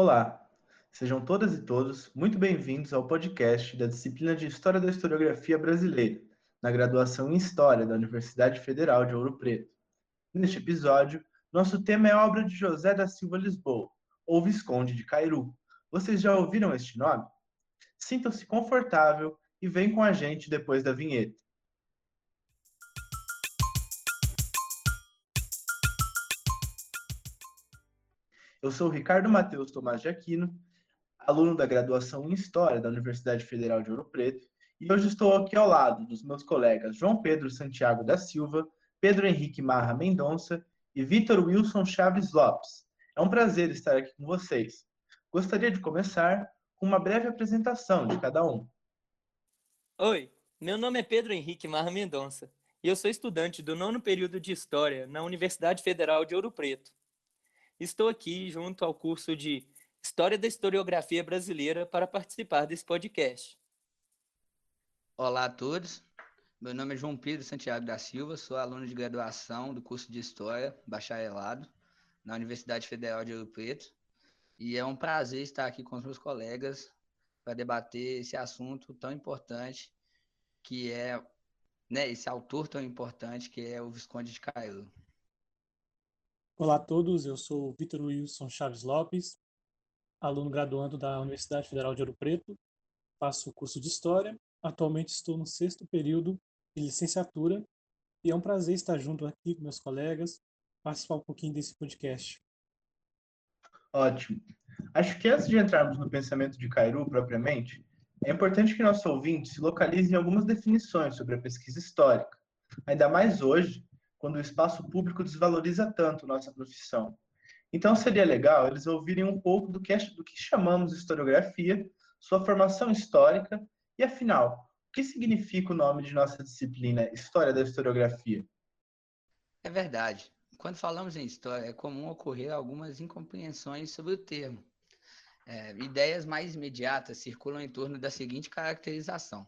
Olá, sejam todas e todos muito bem-vindos ao podcast da disciplina de História da Historiografia Brasileira, na graduação em História da Universidade Federal de Ouro Preto. Neste episódio, nosso tema é a obra de José da Silva Lisboa, ou Visconde de Cairu. Vocês já ouviram este nome? Sintam-se confortável e vem com a gente depois da vinheta. Eu sou o Ricardo Matheus Tomás de Aquino, aluno da graduação em História da Universidade Federal de Ouro Preto, e hoje estou aqui ao lado dos meus colegas João Pedro Santiago da Silva, Pedro Henrique Marra Mendonça e Vitor Wilson Chaves Lopes. É um prazer estar aqui com vocês. Gostaria de começar com uma breve apresentação de cada um. Oi, meu nome é Pedro Henrique Marra Mendonça e eu sou estudante do nono período de História na Universidade Federal de Ouro Preto. Estou aqui junto ao curso de História da Historiografia Brasileira para participar desse podcast. Olá a todos, meu nome é João Pedro Santiago da Silva, sou aluno de graduação do curso de História, bacharelado, na Universidade Federal de Ouro Preto, e é um prazer estar aqui com os meus colegas para debater esse assunto tão importante que é né, esse autor tão importante que é o Visconde de Cairu. Olá a todos, eu sou Vitor Wilson Chaves Lopes, aluno graduando da Universidade Federal de Ouro Preto, faço o curso de História, atualmente estou no sexto período de licenciatura e é um prazer estar junto aqui com meus colegas, participar um pouquinho desse podcast. Ótimo. Acho que antes de entrarmos no pensamento de Cairu propriamente, é importante que nosso ouvinte se localize em algumas definições sobre a pesquisa histórica, ainda mais hoje, quando o espaço público desvaloriza tanto nossa profissão. Então seria legal eles ouvirem um pouco do que, é, do que chamamos de historiografia, sua formação histórica e, afinal, o que significa o nome de nossa disciplina, História da Historiografia? É verdade. Quando falamos em história, é comum ocorrer algumas incompreensões sobre o termo. É, ideias mais imediatas circulam em torno da seguinte caracterização: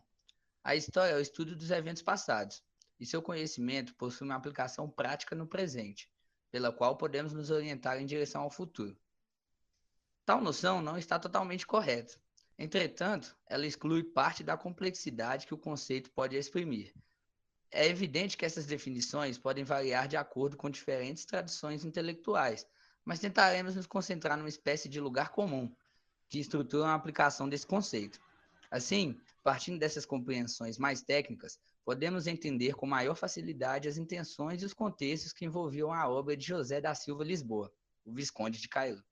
a história é o estudo dos eventos passados, e seu conhecimento possui uma aplicação prática no presente, pela qual podemos nos orientar em direção ao futuro. Tal noção não está totalmente correta. Entretanto, ela exclui parte da complexidade que o conceito pode exprimir, é evidente que essas definições podem variar de acordo com diferentes tradições intelectuais, mas tentaremos nos concentrar numa espécie de lugar comum que estrutura a aplicação desse conceito. Assim, partindo dessas compreensões mais técnicas, podemos entender com maior facilidade as intenções e os contextos que envolviam a obra de José da Silva Lisboa, o Visconde de Cairu.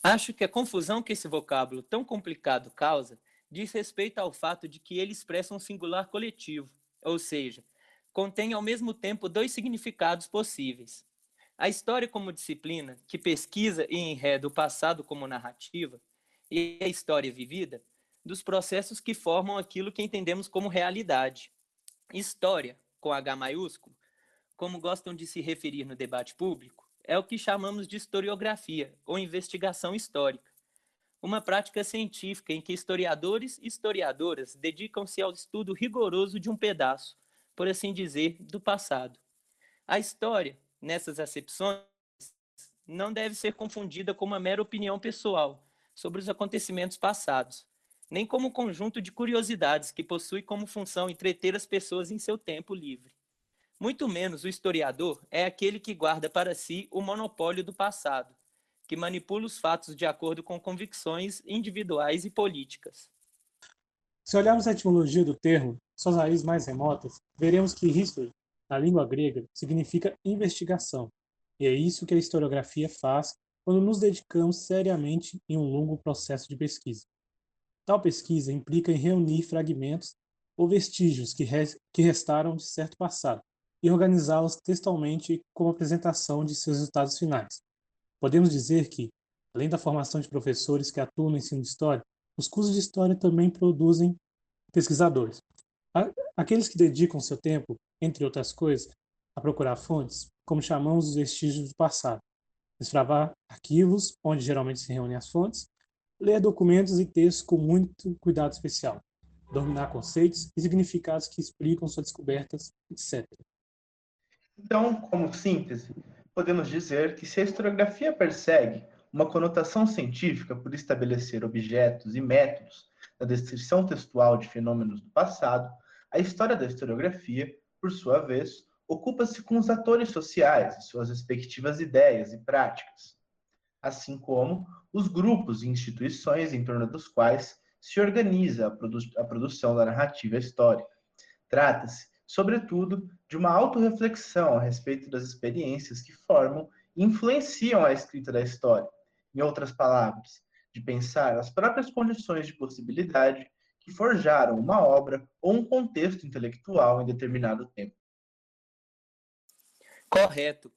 Acho que a confusão que esse vocábulo tão complicado causa diz respeito ao fato de que ele expressa um singular coletivo, ou seja, contém ao mesmo tempo dois significados possíveis. A história como disciplina, que pesquisa e enreda o passado como narrativa, e a história vivida, dos processos que formam aquilo que entendemos como realidade. História, com H maiúsculo, como gostam de se referir no debate público, é o que chamamos de historiografia, ou investigação histórica uma prática científica em que historiadores e historiadoras dedicam-se ao estudo rigoroso de um pedaço, por assim dizer, do passado. A história, nessas acepções, não deve ser confundida com uma mera opinião pessoal sobre os acontecimentos passados, nem como um conjunto de curiosidades que possui como função entreter as pessoas em seu tempo livre. Muito menos o historiador é aquele que guarda para si o monopólio do passado, que manipula os fatos de acordo com convicções individuais e políticas. Se olharmos a etimologia do termo, suas raízes mais remotas, veremos que history, na língua grega, significa investigação, e é isso que a historiografia faz quando nos dedicamos seriamente em um longo processo de pesquisa. Tal pesquisa implica em reunir fragmentos ou vestígios que, res que restaram de certo passado e organizá-los textualmente como apresentação de seus resultados finais. Podemos dizer que, além da formação de professores que atuam no ensino de história, os cursos de história também produzem pesquisadores. Aqueles que dedicam seu tempo, entre outras coisas, a procurar fontes, como chamamos os vestígios do passado, desbravar arquivos, onde geralmente se reúnem as fontes, ler documentos e textos com muito cuidado especial, dominar conceitos e significados que explicam suas descobertas, etc. Então, como síntese, podemos dizer que se a historiografia persegue uma conotação científica por estabelecer objetos e métodos na descrição textual de fenômenos do passado, a história da historiografia, por sua vez, ocupa-se com os atores sociais e suas respectivas ideias e práticas, assim como os grupos e instituições em torno dos quais se organiza a, produ a produção da narrativa histórica. Trata-se, sobretudo, de uma autorreflexão a respeito das experiências que formam e influenciam a escrita da história. Em outras palavras, de pensar as próprias condições de possibilidade que forjaram uma obra ou um contexto intelectual em determinado tempo. Correto.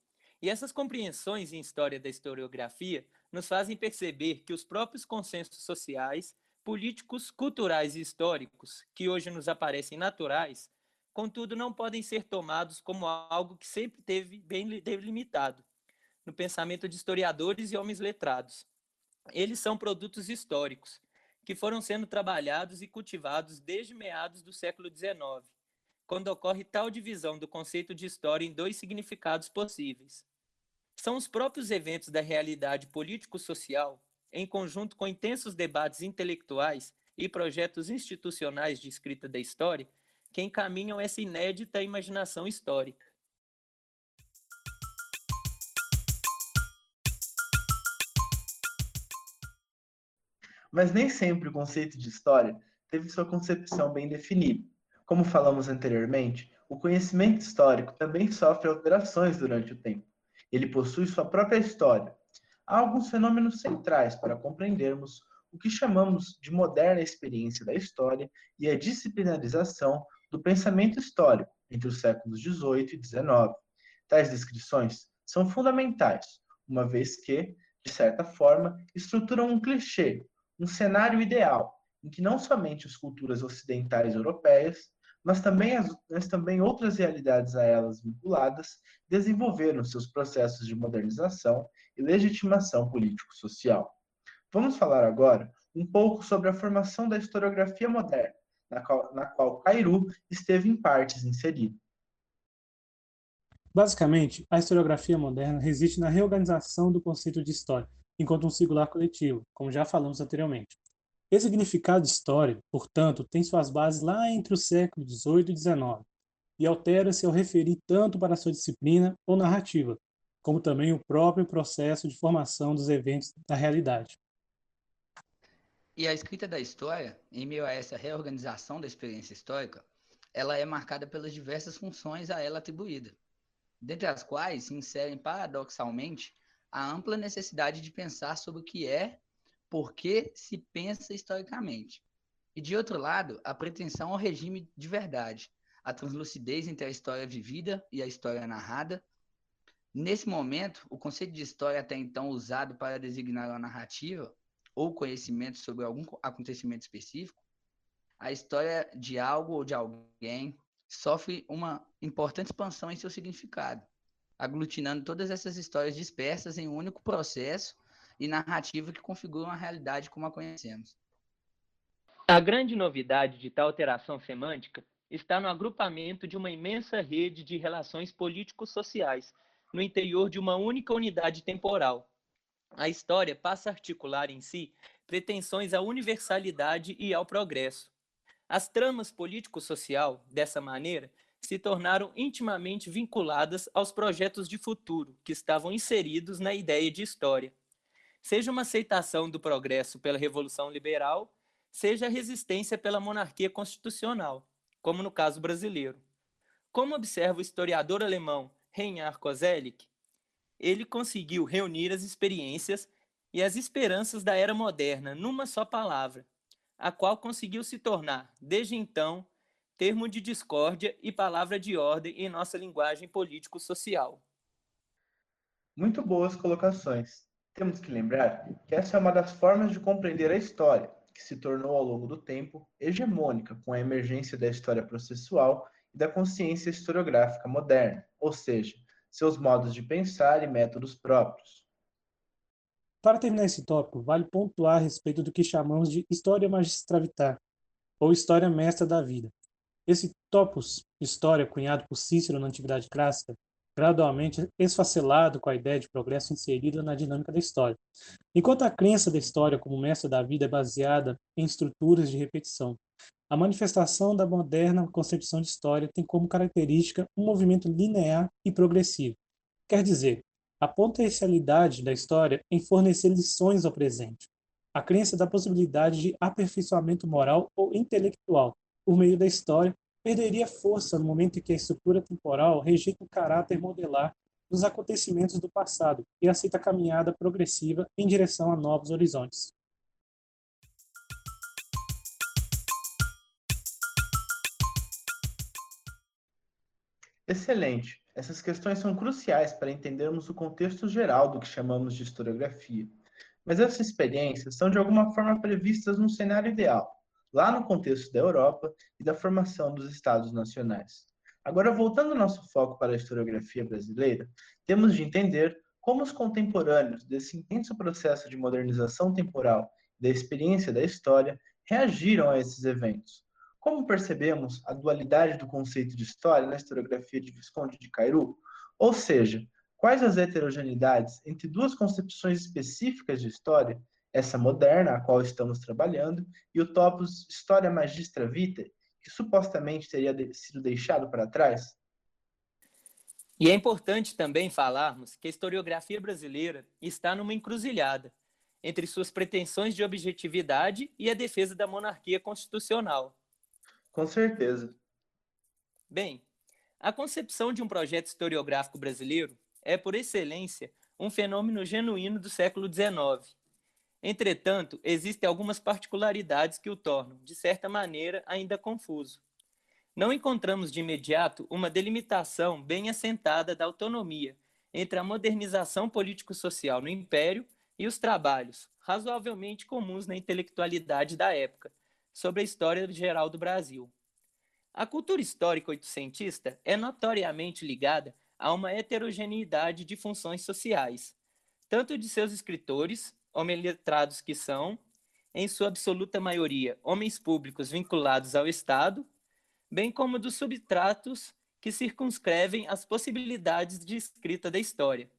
E essas compreensões em história da historiografia nos fazem perceber que os próprios consensos sociais, políticos, culturais e históricos, que hoje nos aparecem naturais, contudo não podem ser tomados como algo que sempre teve bem delimitado no pensamento de historiadores e homens letrados. Eles são produtos históricos, que foram sendo trabalhados e cultivados desde meados do século XIX, quando ocorre tal divisão do conceito de história em dois significados possíveis. São os próprios eventos da realidade político-social, em conjunto com intensos debates intelectuais e projetos institucionais de escrita da história, que encaminham essa inédita imaginação histórica. Mas nem sempre o conceito de história teve sua concepção bem definida. Como falamos anteriormente, o conhecimento histórico também sofre alterações durante o tempo. Ele possui sua própria história. Há alguns fenômenos centrais para compreendermos o que chamamos de moderna experiência da história e a disciplinarização do pensamento histórico entre os séculos XVIII e XIX. Tais descrições são fundamentais, uma vez que, de certa forma, estruturam um clichê, um cenário ideal, em que não somente as culturas ocidentais europeias, mas também, as, mas também outras realidades a elas vinculadas desenvolveram seus processos de modernização e legitimação político-social. Vamos falar agora um pouco sobre a formação da historiografia moderna, na qual, na qual Cairu esteve em partes inserido. Basicamente, a historiografia moderna reside na reorganização do conceito de história, enquanto um singular coletivo, como já falamos anteriormente. Esse significado de história, portanto, tem suas bases lá entre o século XVIII e XIX, e altera-se ao referir tanto para sua disciplina ou narrativa, como também o próprio processo de formação dos eventos da realidade. E a escrita da história, em meio a essa reorganização da experiência histórica, ela é marcada pelas diversas funções a ela atribuída, dentre as quais se inserem paradoxalmente a ampla necessidade de pensar sobre o que é porque se pensa historicamente. E, de outro lado, a pretensão ao regime de verdade, a translucidez entre a história vivida e a história narrada. Nesse momento, o conceito de história até então usado para designar uma narrativa ou conhecimento sobre algum acontecimento específico, a história de algo ou de alguém sofre uma importante expansão em seu significado, aglutinando todas essas histórias dispersas em um único processo e narrativa que configuram a realidade como a conhecemos. A grande novidade de tal alteração semântica está no agrupamento de uma imensa rede de relações político-sociais no interior de uma única unidade temporal. A história passa a articular em si pretensões à universalidade e ao progresso. As tramas político-social, dessa maneira, se tornaram intimamente vinculadas aos projetos de futuro que estavam inseridos na ideia de história seja uma aceitação do progresso pela Revolução Liberal, seja a resistência pela monarquia constitucional, como no caso brasileiro. Como observa o historiador alemão Reinhard Koselleck, ele conseguiu reunir as experiências e as esperanças da era moderna numa só palavra, a qual conseguiu se tornar, desde então, termo de discórdia e palavra de ordem em nossa linguagem político-social. Muito boas colocações. Temos que lembrar que essa é uma das formas de compreender a história, que se tornou ao longo do tempo hegemônica com a emergência da história processual e da consciência historiográfica moderna, ou seja, seus modos de pensar e métodos próprios. Para terminar esse tópico, vale pontuar a respeito do que chamamos de história magistravitar, ou história mestra da vida. Esse topos, história cunhado por Cícero na Antiguidade Clássica, gradualmente esfacelado com a ideia de progresso inserida na dinâmica da história. Enquanto a crença da história como mestre da vida é baseada em estruturas de repetição, a manifestação da moderna concepção de história tem como característica um movimento linear e progressivo. Quer dizer, a potencialidade da história em fornecer lições ao presente, a crença da possibilidade de aperfeiçoamento moral ou intelectual por meio da história perderia força no momento em que a estrutura temporal rejeita o caráter modelar dos acontecimentos do passado e aceita a caminhada progressiva em direção a novos horizontes. Excelente. Essas questões são cruciais para entendermos o contexto geral do que chamamos de historiografia. Mas essas experiências são de alguma forma previstas num cenário ideal, lá no contexto da Europa e da formação dos Estados nacionais. Agora, voltando nosso foco para a historiografia brasileira, temos de entender como os contemporâneos desse intenso processo de modernização temporal da experiência da história reagiram a esses eventos. Como percebemos a dualidade do conceito de história na historiografia de Visconde de Cairu? Ou seja, quais as heterogeneidades entre duas concepções específicas de história essa moderna, a qual estamos trabalhando, e o topos História Magistra Vitae, que supostamente teria sido deixado para trás? E é importante também falarmos que a historiografia brasileira está numa encruzilhada entre suas pretensões de objetividade e a defesa da monarquia constitucional. Com certeza. Bem, a concepção de um projeto historiográfico brasileiro é, por excelência, um fenômeno genuíno do século XIX Entretanto, existem algumas particularidades que o tornam, de certa maneira, ainda confuso. Não encontramos de imediato uma delimitação bem assentada da autonomia entre a modernização político-social no Império e os trabalhos, razoavelmente comuns na intelectualidade da época, sobre a história geral do Brasil. A cultura histórica oitocentista é notoriamente ligada a uma heterogeneidade de funções sociais, tanto de seus escritores homens letrados que são, em sua absoluta maioria, homens públicos vinculados ao Estado, bem como dos subtratos que circunscrevem as possibilidades de escrita da história.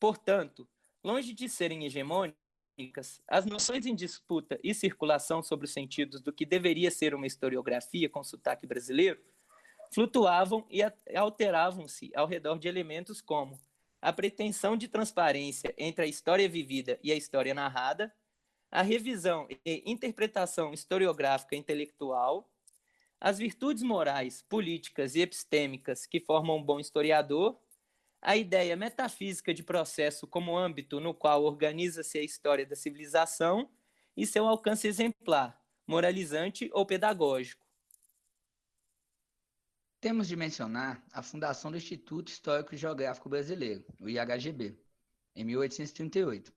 Portanto, longe de serem hegemônicas, as noções em disputa e circulação sobre os sentidos do que deveria ser uma historiografia com sotaque brasileiro flutuavam e alteravam-se ao redor de elementos como a pretensão de transparência entre a história vivida e a história narrada, a revisão e interpretação historiográfica intelectual, as virtudes morais, políticas e epistêmicas que formam um bom historiador, a ideia metafísica de processo como âmbito no qual organiza-se a história da civilização e seu alcance exemplar, moralizante ou pedagógico. Temos de mencionar a fundação do Instituto Histórico e Geográfico Brasileiro, o IHGB, em 1838,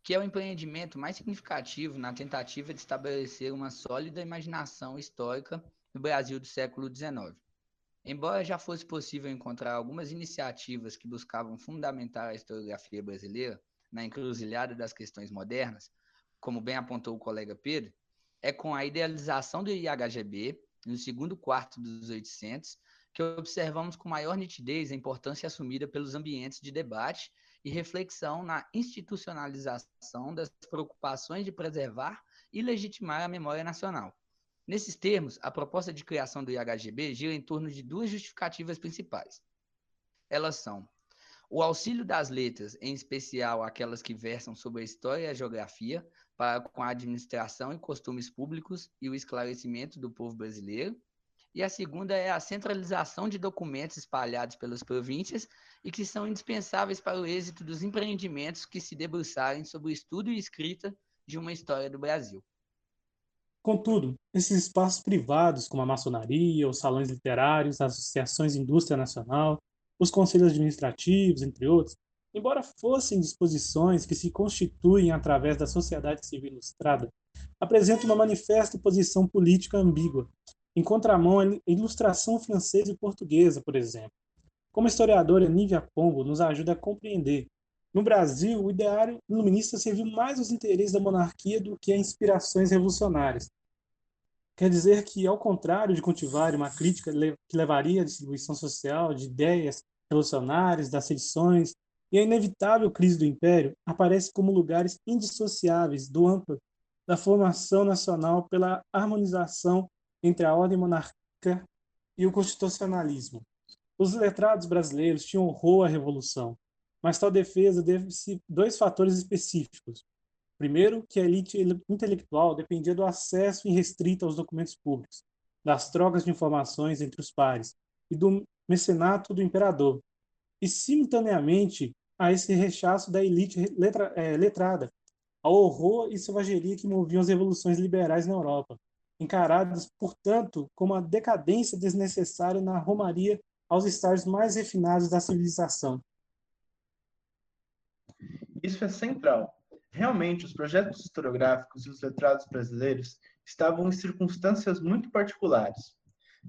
que é o empreendimento mais significativo na tentativa de estabelecer uma sólida imaginação histórica no Brasil do século XIX. Embora já fosse possível encontrar algumas iniciativas que buscavam fundamentar a historiografia brasileira na encruzilhada das questões modernas, como bem apontou o colega Pedro, é com a idealização do IHGB, no segundo quarto dos 800, que observamos com maior nitidez a importância assumida pelos ambientes de debate e reflexão na institucionalização das preocupações de preservar e legitimar a memória nacional. Nesses termos, a proposta de criação do IHGB gira em torno de duas justificativas principais. Elas são o auxílio das letras, em especial aquelas que versam sobre a história e a geografia, para com a administração e costumes públicos e o esclarecimento do povo brasileiro, e a segunda é a centralização de documentos espalhados pelas províncias e que são indispensáveis para o êxito dos empreendimentos que se debruçarem sobre o estudo e escrita de uma história do Brasil. Contudo, esses espaços privados, como a maçonaria, os salões literários, as associações de indústria nacional, os conselhos administrativos, entre outros, embora fossem disposições que se constituem através da sociedade civil ilustrada, apresentam uma manifesta posição política ambígua, em contramão à ilustração francesa e portuguesa, por exemplo. Como a historiadora Nívia Pombo nos ajuda a compreender, no Brasil, o ideário iluminista serviu mais aos interesses da monarquia do que a inspirações revolucionárias. Quer dizer que, ao contrário de cultivar uma crítica que levaria à distribuição social de ideias revolucionários, das sedições e a inevitável crise do Império aparecem como lugares indissociáveis do amplo da formação nacional pela harmonização entre a ordem monárquica e o constitucionalismo. Os letrados brasileiros tinham horror à Revolução, mas tal defesa deve-se dois fatores específicos. Primeiro, que a elite intelectual dependia do acesso irrestrito aos documentos públicos, das trocas de informações entre os pares e do mecenato do imperador, e simultaneamente a esse rechaço da elite letra, é, letrada, ao horror e selvageria que moviam as revoluções liberais na Europa, encaradas, portanto, como a decadência desnecessária na romaria aos estágios mais refinados da civilização. Isso é central. Realmente, os projetos historiográficos e os letrados brasileiros estavam em circunstâncias muito particulares.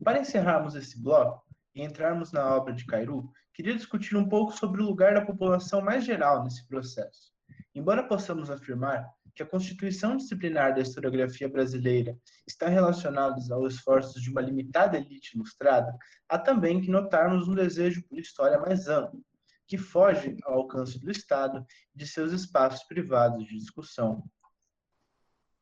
Para encerrarmos esse bloco e entrarmos na obra de Cairu, queria discutir um pouco sobre o lugar da população mais geral nesse processo. Embora possamos afirmar que a constituição disciplinar da historiografia brasileira está relacionada aos esforços de uma limitada elite ilustrada, há também que notarmos um desejo por história mais amplo, que foge ao alcance do Estado e de seus espaços privados de discussão.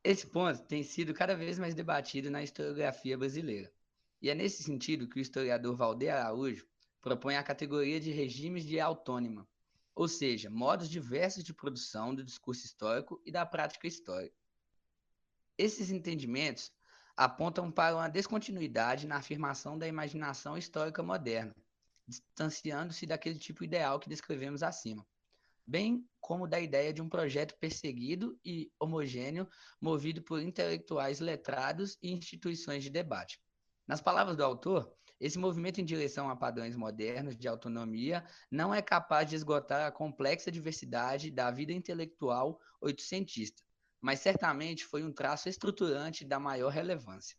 Esse ponto tem sido cada vez mais debatido na historiografia brasileira. E é nesse sentido que o historiador Valdir Araújo propõe a categoria de regimes de autônima, ou seja, modos diversos de produção do discurso histórico e da prática histórica. Esses entendimentos apontam para uma descontinuidade na afirmação da imaginação histórica moderna, distanciando-se daquele tipo ideal que descrevemos acima, bem como da ideia de um projeto perseguido e homogêneo, movido por intelectuais letrados e instituições de debate. Nas palavras do autor, esse movimento em direção a padrões modernos de autonomia não é capaz de esgotar a complexa diversidade da vida intelectual oitocentista, mas certamente foi um traço estruturante da maior relevância.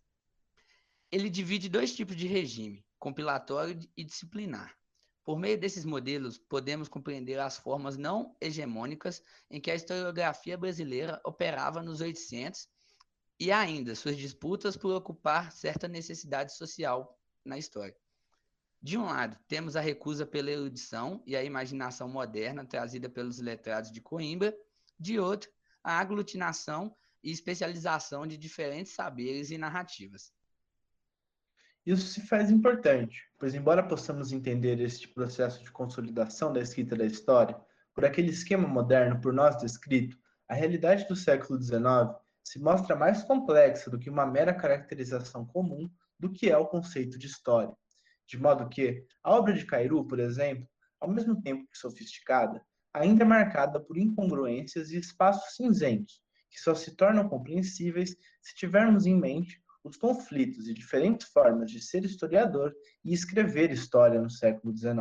Ele divide dois tipos de regime, compilatório e disciplinar. Por meio desses modelos, podemos compreender as formas não hegemônicas em que a historiografia brasileira operava nos 800 e ainda suas disputas por ocupar certa necessidade social na história. De um lado, temos a recusa pela erudição e a imaginação moderna trazida pelos letrados de Coimbra, de outro, a aglutinação e especialização de diferentes saberes e narrativas. Isso se faz importante, pois, embora possamos entender este processo de consolidação da escrita da história por aquele esquema moderno por nós descrito, a realidade do século XIX se mostra mais complexa do que uma mera caracterização comum do que é o conceito de história. De modo que a obra de Cairu, por exemplo, ao mesmo tempo que sofisticada, ainda é marcada por incongruências e espaços cinzentos, que só se tornam compreensíveis se tivermos em mente os conflitos e diferentes formas de ser historiador e escrever história no século XIX.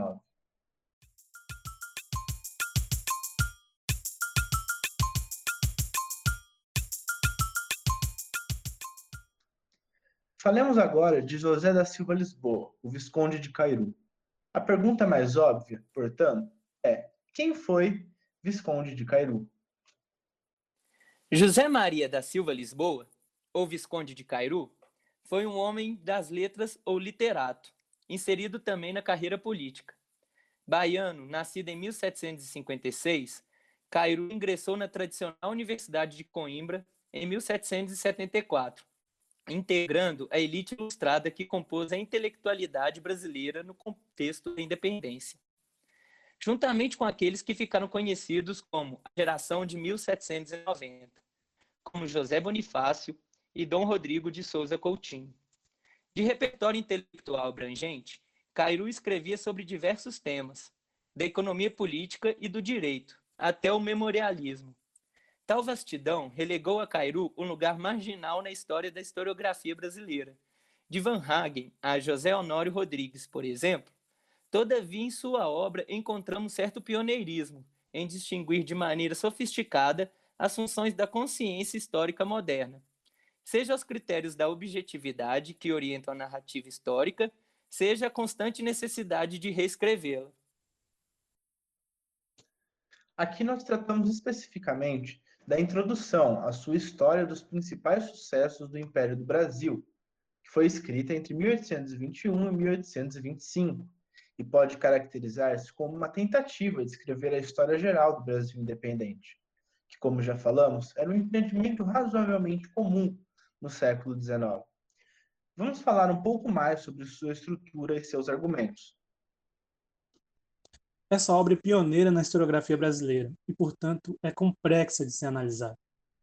Falemos agora de José da Silva Lisboa, o Visconde de Cairu. A pergunta mais óbvia, portanto, é: quem foi Visconde de Cairu? José Maria da Silva Lisboa, ou Visconde de Cairu, foi um homem das letras ou literato, inserido também na carreira política. Baiano, nascido em 1756, Cairu ingressou na tradicional Universidade de Coimbra em 1774 integrando a elite ilustrada que compôs a intelectualidade brasileira no contexto da independência. Juntamente com aqueles que ficaram conhecidos como a geração de 1790, como José Bonifácio e Dom Rodrigo de Souza Coutinho. De repertório intelectual abrangente, Cairu escrevia sobre diversos temas, da economia política e do direito, até o memorialismo, Tal vastidão relegou a Cairu um lugar marginal na história da historiografia brasileira. De Van Hagen a José Honório Rodrigues, por exemplo, todavia em sua obra encontramos certo pioneirismo em distinguir de maneira sofisticada as funções da consciência histórica moderna, seja os critérios da objetividade que orientam a narrativa histórica, seja a constante necessidade de reescrevê-la. Aqui nós tratamos especificamente da introdução à sua história dos principais sucessos do Império do Brasil, que foi escrita entre 1821 e 1825, e pode caracterizar-se como uma tentativa de escrever a história geral do Brasil independente, que, como já falamos, era um empreendimento razoavelmente comum no século XIX. Vamos falar um pouco mais sobre sua estrutura e seus argumentos. Essa obra é pioneira na historiografia brasileira e, portanto, é complexa de se analisar.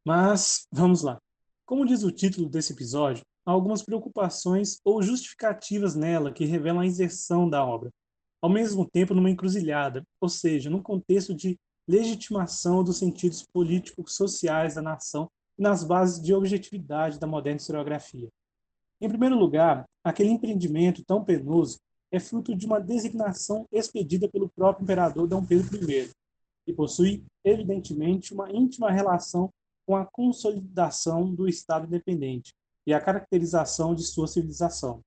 Mas vamos lá. Como diz o título desse episódio, há algumas preocupações ou justificativas nela que revelam a inserção da obra, ao mesmo tempo numa encruzilhada, ou seja, num contexto de legitimação dos sentidos políticos sociais da nação nas bases de objetividade da moderna historiografia. Em primeiro lugar, aquele empreendimento tão penoso é fruto de uma designação expedida pelo próprio imperador D. Pedro I e possui, evidentemente, uma íntima relação com a consolidação do Estado independente e a caracterização de sua civilização.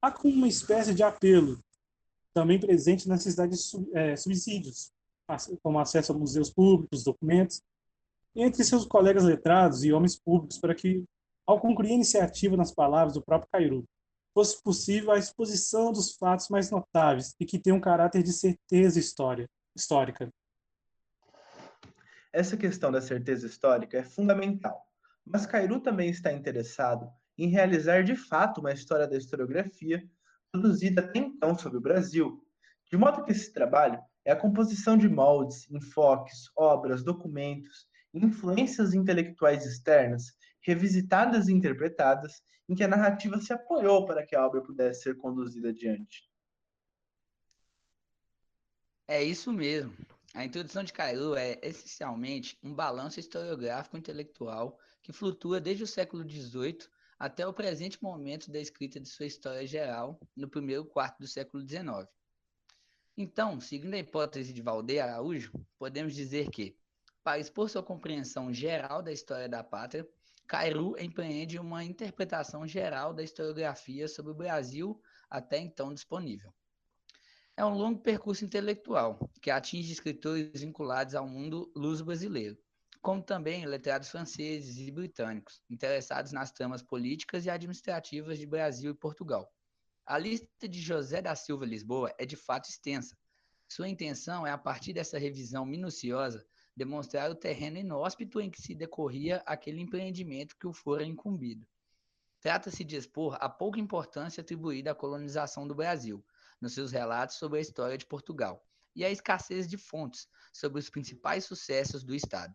Há como uma espécie de apelo, também presente na necessidade de é, subsídios, como acesso a museus públicos, documentos, entre seus colegas letrados e homens públicos, para que, ao concluir a iniciativa nas palavras do próprio Cairu, fosse possível a exposição dos fatos mais notáveis e que tenham um caráter de certeza história, histórica. Essa questão da certeza histórica é fundamental, mas Cairu também está interessado em realizar de fato uma história da historiografia produzida até então sobre o Brasil, de modo que esse trabalho é a composição de moldes, enfoques, obras, documentos, influências intelectuais externas, revisitadas e interpretadas, em que a narrativa se apoiou para que a obra pudesse ser conduzida adiante. É isso mesmo. A introdução de Cairu é essencialmente um balanço historiográfico intelectual que flutua desde o século XVIII até o presente momento da escrita de sua história geral, no primeiro quarto do século XIX. Então, seguindo a hipótese de Valdeir Araújo, podemos dizer que, para expor sua compreensão geral da história da pátria, Cairu empreende uma interpretação geral da historiografia sobre o Brasil até então disponível. É um longo percurso intelectual que atinge escritores vinculados ao mundo luso-brasileiro, como também letrados franceses e britânicos, interessados nas tramas políticas e administrativas de Brasil e Portugal. A lista de José da Silva Lisboa é de fato extensa. Sua intenção é, a partir dessa revisão minuciosa, demonstrar o terreno inóspito em que se decorria aquele empreendimento que o fora incumbido. Trata-se de expor a pouca importância atribuída à colonização do Brasil, nos seus relatos sobre a história de Portugal, e a escassez de fontes sobre os principais sucessos do Estado.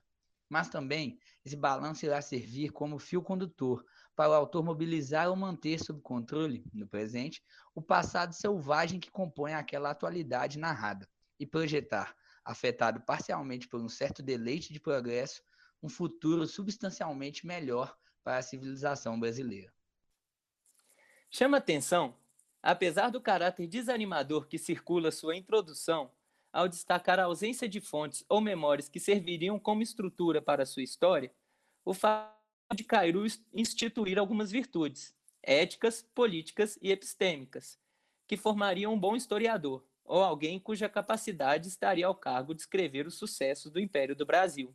Mas também esse balanço irá servir como fio condutor para o autor mobilizar ou manter sob controle, no presente, o passado selvagem que compõe aquela atualidade narrada, e projetar, afetado parcialmente por um certo deleite de progresso, um futuro substancialmente melhor para a civilização brasileira. Chama atenção Apesar do caráter desanimador que circula sua introdução, ao destacar a ausência de fontes ou memórias que serviriam como estrutura para sua história, o fato de Cairu instituir algumas virtudes, éticas, políticas e epistêmicas, que formariam um bom historiador, ou alguém cuja capacidade estaria ao cargo de escrever os sucessos do Império do Brasil.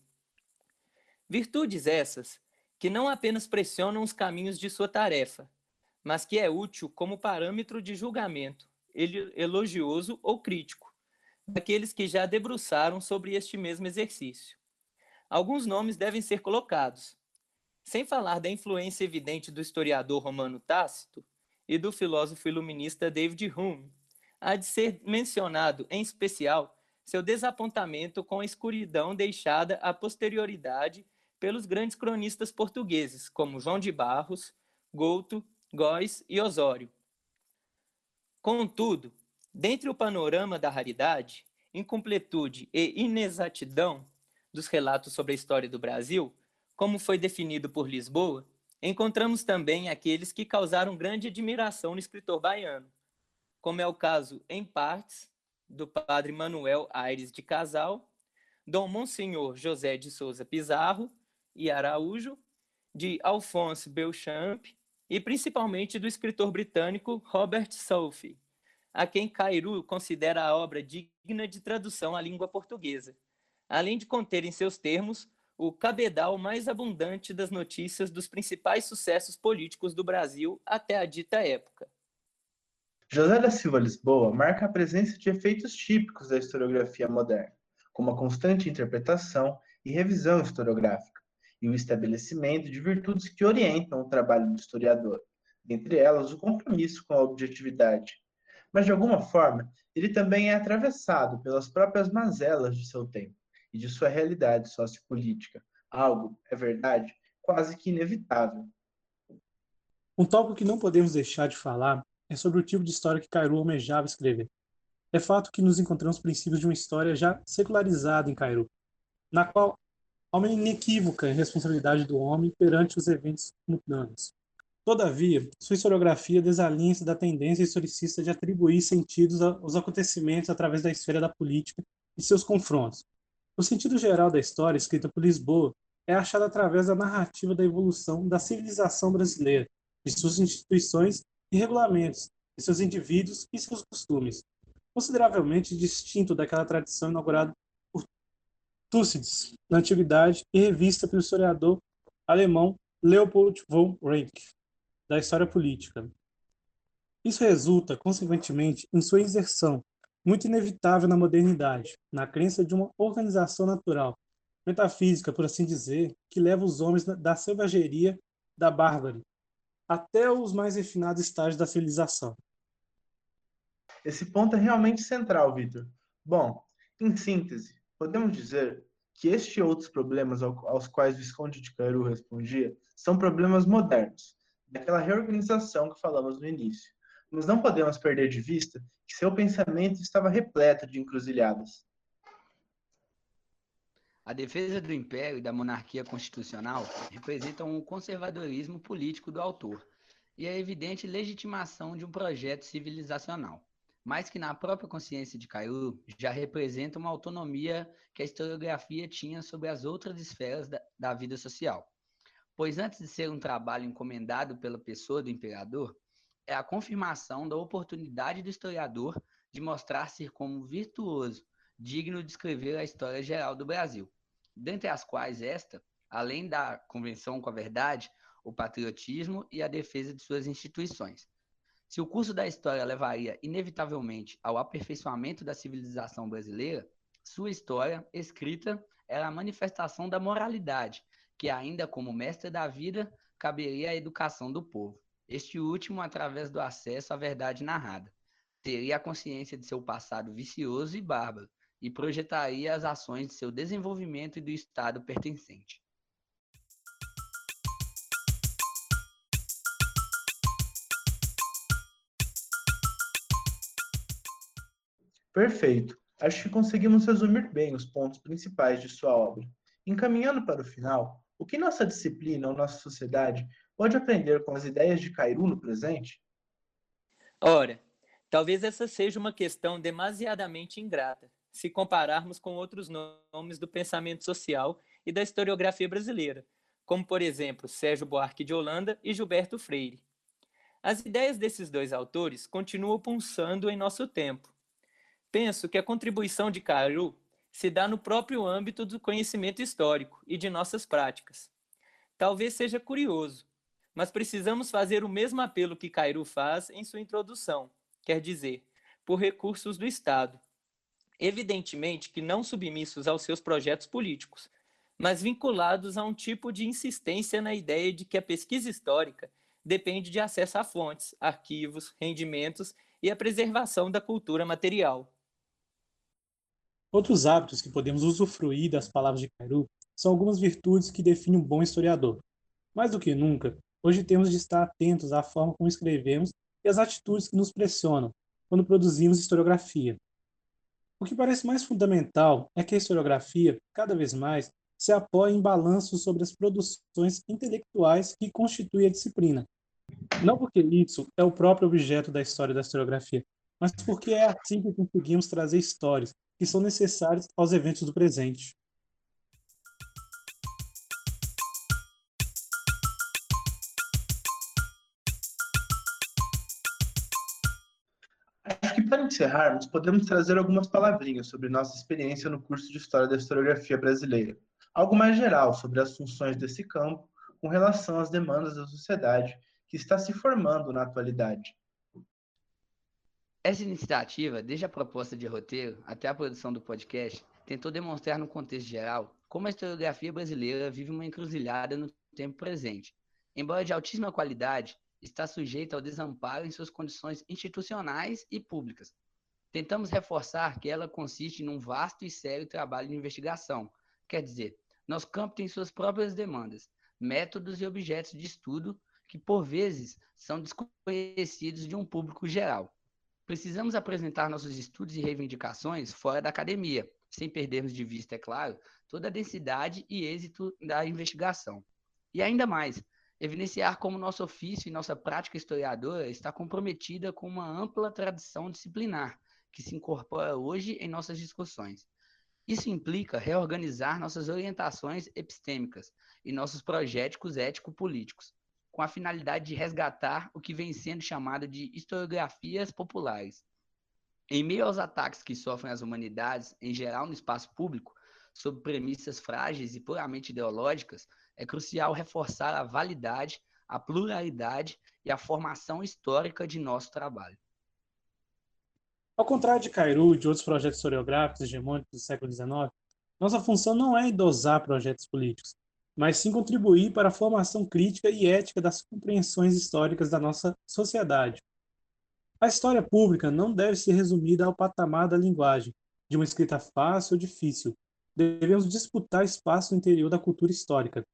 Virtudes essas que não apenas pressionam os caminhos de sua tarefa, mas que é útil como parâmetro de julgamento, elogioso ou crítico, daqueles que já debruçaram sobre este mesmo exercício. Alguns nomes devem ser colocados, sem falar da influência evidente do historiador romano Tácito e do filósofo iluminista David Hume. Há de ser mencionado, em especial, seu desapontamento com a escuridão deixada à posterioridade pelos grandes cronistas portugueses, como João de Barros, Gouto Góis e Osório. Contudo, dentre o panorama da raridade, incompletude e inexatidão dos relatos sobre a história do Brasil, como foi definido por Lisboa, encontramos também aqueles que causaram grande admiração no escritor baiano, como é o caso, em partes, do padre Manuel Aires de Casal, Dom Monsenhor José de Souza Pizarro e Araújo, de Alphonse Belchamp e principalmente do escritor britânico Robert Southey, a quem Cairu considera a obra digna de tradução à língua portuguesa, além de conter em seus termos o cabedal mais abundante das notícias dos principais sucessos políticos do Brasil até a dita época. José da Silva Lisboa marca a presença de efeitos típicos da historiografia moderna, como a constante interpretação e revisão historiográfica, e o estabelecimento de virtudes que orientam o trabalho do historiador, dentre elas o compromisso com a objetividade. Mas, de alguma forma, ele também é atravessado pelas próprias mazelas de seu tempo e de sua realidade sociopolítica, algo, é verdade, quase que inevitável. Um tópico que não podemos deixar de falar é sobre o tipo de história que Cairu almejava escrever. É fato que nos encontramos princípios de uma história já secularizada em Cairu, na qual há uma inequívoca responsabilidade do homem perante os eventos mundanos. Todavia, sua historiografia desalinha-se da tendência historicista de atribuir sentidos aos acontecimentos através da esfera da política e seus confrontos. O sentido geral da história, escrita por Lisboa, é achado através da narrativa da evolução da civilização brasileira, de suas instituições e regulamentos, de seus indivíduos e seus costumes, consideravelmente distinto daquela tradição inaugurada por Tucídides na Antiguidade e revista pelo historiador alemão Leopold von Ranke, da história política. Isso resulta, consequentemente, em sua inserção, muito inevitável na modernidade, na crença de uma organização natural, metafísica, por assim dizer, que leva os homens da selvageria da bárbara até os mais refinados estágios da civilização. Esse ponto é realmente central, Vitor. Bom, em síntese, podemos dizer que este e outros problemas aos quais o Visconde de Cairu respondia são problemas modernos, daquela reorganização que falamos no início. Mas não podemos perder de vista que seu pensamento estava repleto de encruzilhadas. A defesa do império e da monarquia constitucional representam um conservadorismo político do autor e a evidente legitimação de um projeto civilizacional, mais que na própria consciência de Cairu já representa uma autonomia que a historiografia tinha sobre as outras esferas da, da vida social. Pois antes de ser um trabalho encomendado pela pessoa do imperador, é a confirmação da oportunidade do historiador de mostrar-se como virtuoso, digno de escrever a história geral do Brasil dentre as quais esta, além da convenção com a verdade, o patriotismo e a defesa de suas instituições. Se o curso da história levaria inevitavelmente ao aperfeiçoamento da civilização brasileira, sua história, escrita, era a manifestação da moralidade, que ainda como mestre da vida, caberia à educação do povo. Este último através do acesso à verdade narrada. Teria a consciência de seu passado vicioso e bárbaro, e projetaria as ações de seu desenvolvimento e do Estado pertencente. Perfeito. Acho que conseguimos resumir bem os pontos principais de sua obra. Encaminhando para o final, o que nossa disciplina ou nossa sociedade pode aprender com as ideias de Cairu no presente? Ora, talvez essa seja uma questão demasiadamente ingrata, se compararmos com outros nomes do pensamento social e da historiografia brasileira, como, por exemplo, Sérgio Buarque de Holanda e Gilberto Freire. As ideias desses dois autores continuam pulsando em nosso tempo. Penso que a contribuição de Caru se dá no próprio âmbito do conhecimento histórico e de nossas práticas. Talvez seja curioso, mas precisamos fazer o mesmo apelo que Cairo faz em sua introdução, quer dizer, por recursos do Estado, evidentemente que não submissos aos seus projetos políticos, mas vinculados a um tipo de insistência na ideia de que a pesquisa histórica depende de acesso a fontes, arquivos, rendimentos e a preservação da cultura material. Outros hábitos que podemos usufruir das palavras de Cairu são algumas virtudes que definem um bom historiador. Mais do que nunca, hoje temos de estar atentos à forma como escrevemos e às atitudes que nos pressionam quando produzimos historiografia. O que parece mais fundamental é que a historiografia, cada vez mais, se apoia em balanços sobre as produções intelectuais que constituem a disciplina. Não porque isso é o próprio objeto da história da historiografia, mas porque é assim que conseguimos trazer histórias que são necessárias aos eventos do presente. Para encerrarmos, podemos trazer algumas palavrinhas sobre nossa experiência no curso de História da Historiografia Brasileira. Algo mais geral sobre as funções desse campo com relação às demandas da sociedade que está se formando na atualidade. Essa iniciativa, desde a proposta de roteiro até a produção do podcast, tentou demonstrar no contexto geral como a historiografia brasileira vive uma encruzilhada no tempo presente. Embora de altíssima qualidade, está sujeita ao desamparo em suas condições institucionais e públicas. Tentamos reforçar que ela consiste num vasto e sério trabalho de investigação, quer dizer, nosso campo tem suas próprias demandas, métodos e objetos de estudo que, por vezes, são desconhecidos de um público geral. Precisamos apresentar nossos estudos e reivindicações fora da academia, sem perdermos de vista, é claro, toda a densidade e êxito da investigação. E ainda mais, evidenciar como nosso ofício e nossa prática historiadora está comprometida com uma ampla tradição disciplinar que se incorpora hoje em nossas discussões. Isso implica reorganizar nossas orientações epistêmicas e nossos projéticos ético-políticos, com a finalidade de resgatar o que vem sendo chamado de historiografias populares. Em meio aos ataques que sofrem as humanidades, em geral no espaço público, sob premissas frágeis e puramente ideológicas, é crucial reforçar a validade, a pluralidade e a formação histórica de nosso trabalho. Ao contrário de Cairu e de outros projetos historiográficos hegemônicos do século XIX, nossa função não é endosar projetos políticos, mas sim contribuir para a formação crítica e ética das compreensões históricas da nossa sociedade. A história pública não deve ser resumida ao patamar da linguagem, de uma escrita fácil ou difícil. Devemos disputar espaço no interior da cultura histórica,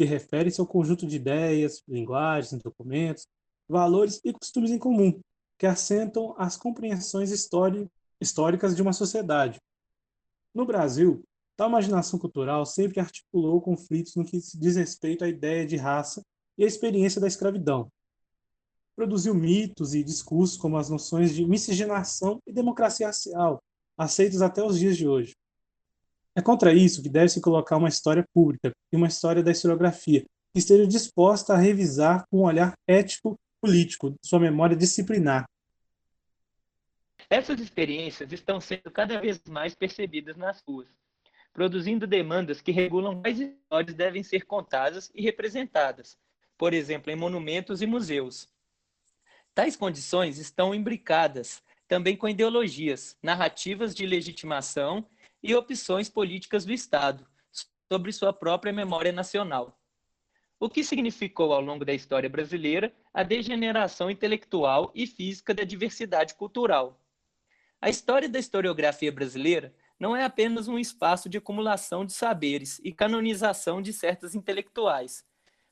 que refere-se ao conjunto de ideias, linguagens, documentos, valores e costumes em comum, que assentam as compreensões históricas de uma sociedade. No Brasil, Tal imaginação cultural sempre articulou conflitos no que diz respeito à ideia de raça e à experiência da escravidão. Produziu mitos e discursos como as noções de miscigenação e democracia racial, aceitos até os dias de hoje. É contra isso que deve-se colocar uma história pública e uma história da historiografia que esteja disposta a revisar com um olhar ético-político sua memória disciplinar. Essas experiências estão sendo cada vez mais percebidas nas ruas produzindo demandas que regulam quais histórias devem ser contadas e representadas, por exemplo, em monumentos e museus. Tais condições estão imbricadas também com ideologias, narrativas de legitimação e opções políticas do Estado sobre sua própria memória nacional. O que significou ao longo da história brasileira a degeneração intelectual e física da diversidade cultural. A história da historiografia brasileira não é apenas um espaço de acumulação de saberes e canonização de certas intelectuais,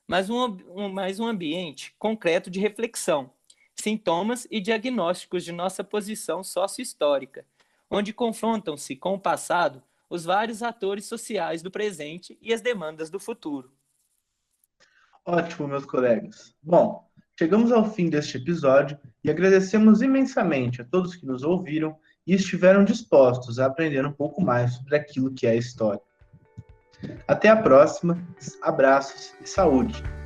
mas um, um, um ambiente concreto de reflexão, sintomas e diagnósticos de nossa posição sócio-histórica, onde confrontam-se com o passado os vários atores sociais do presente e as demandas do futuro. Ótimo, meus colegas. Bom, chegamos ao fim deste episódio e agradecemos imensamente a todos que nos ouviram e estiveram dispostos a aprender um pouco mais sobre aquilo que é a história. Até a próxima, abraços e saúde!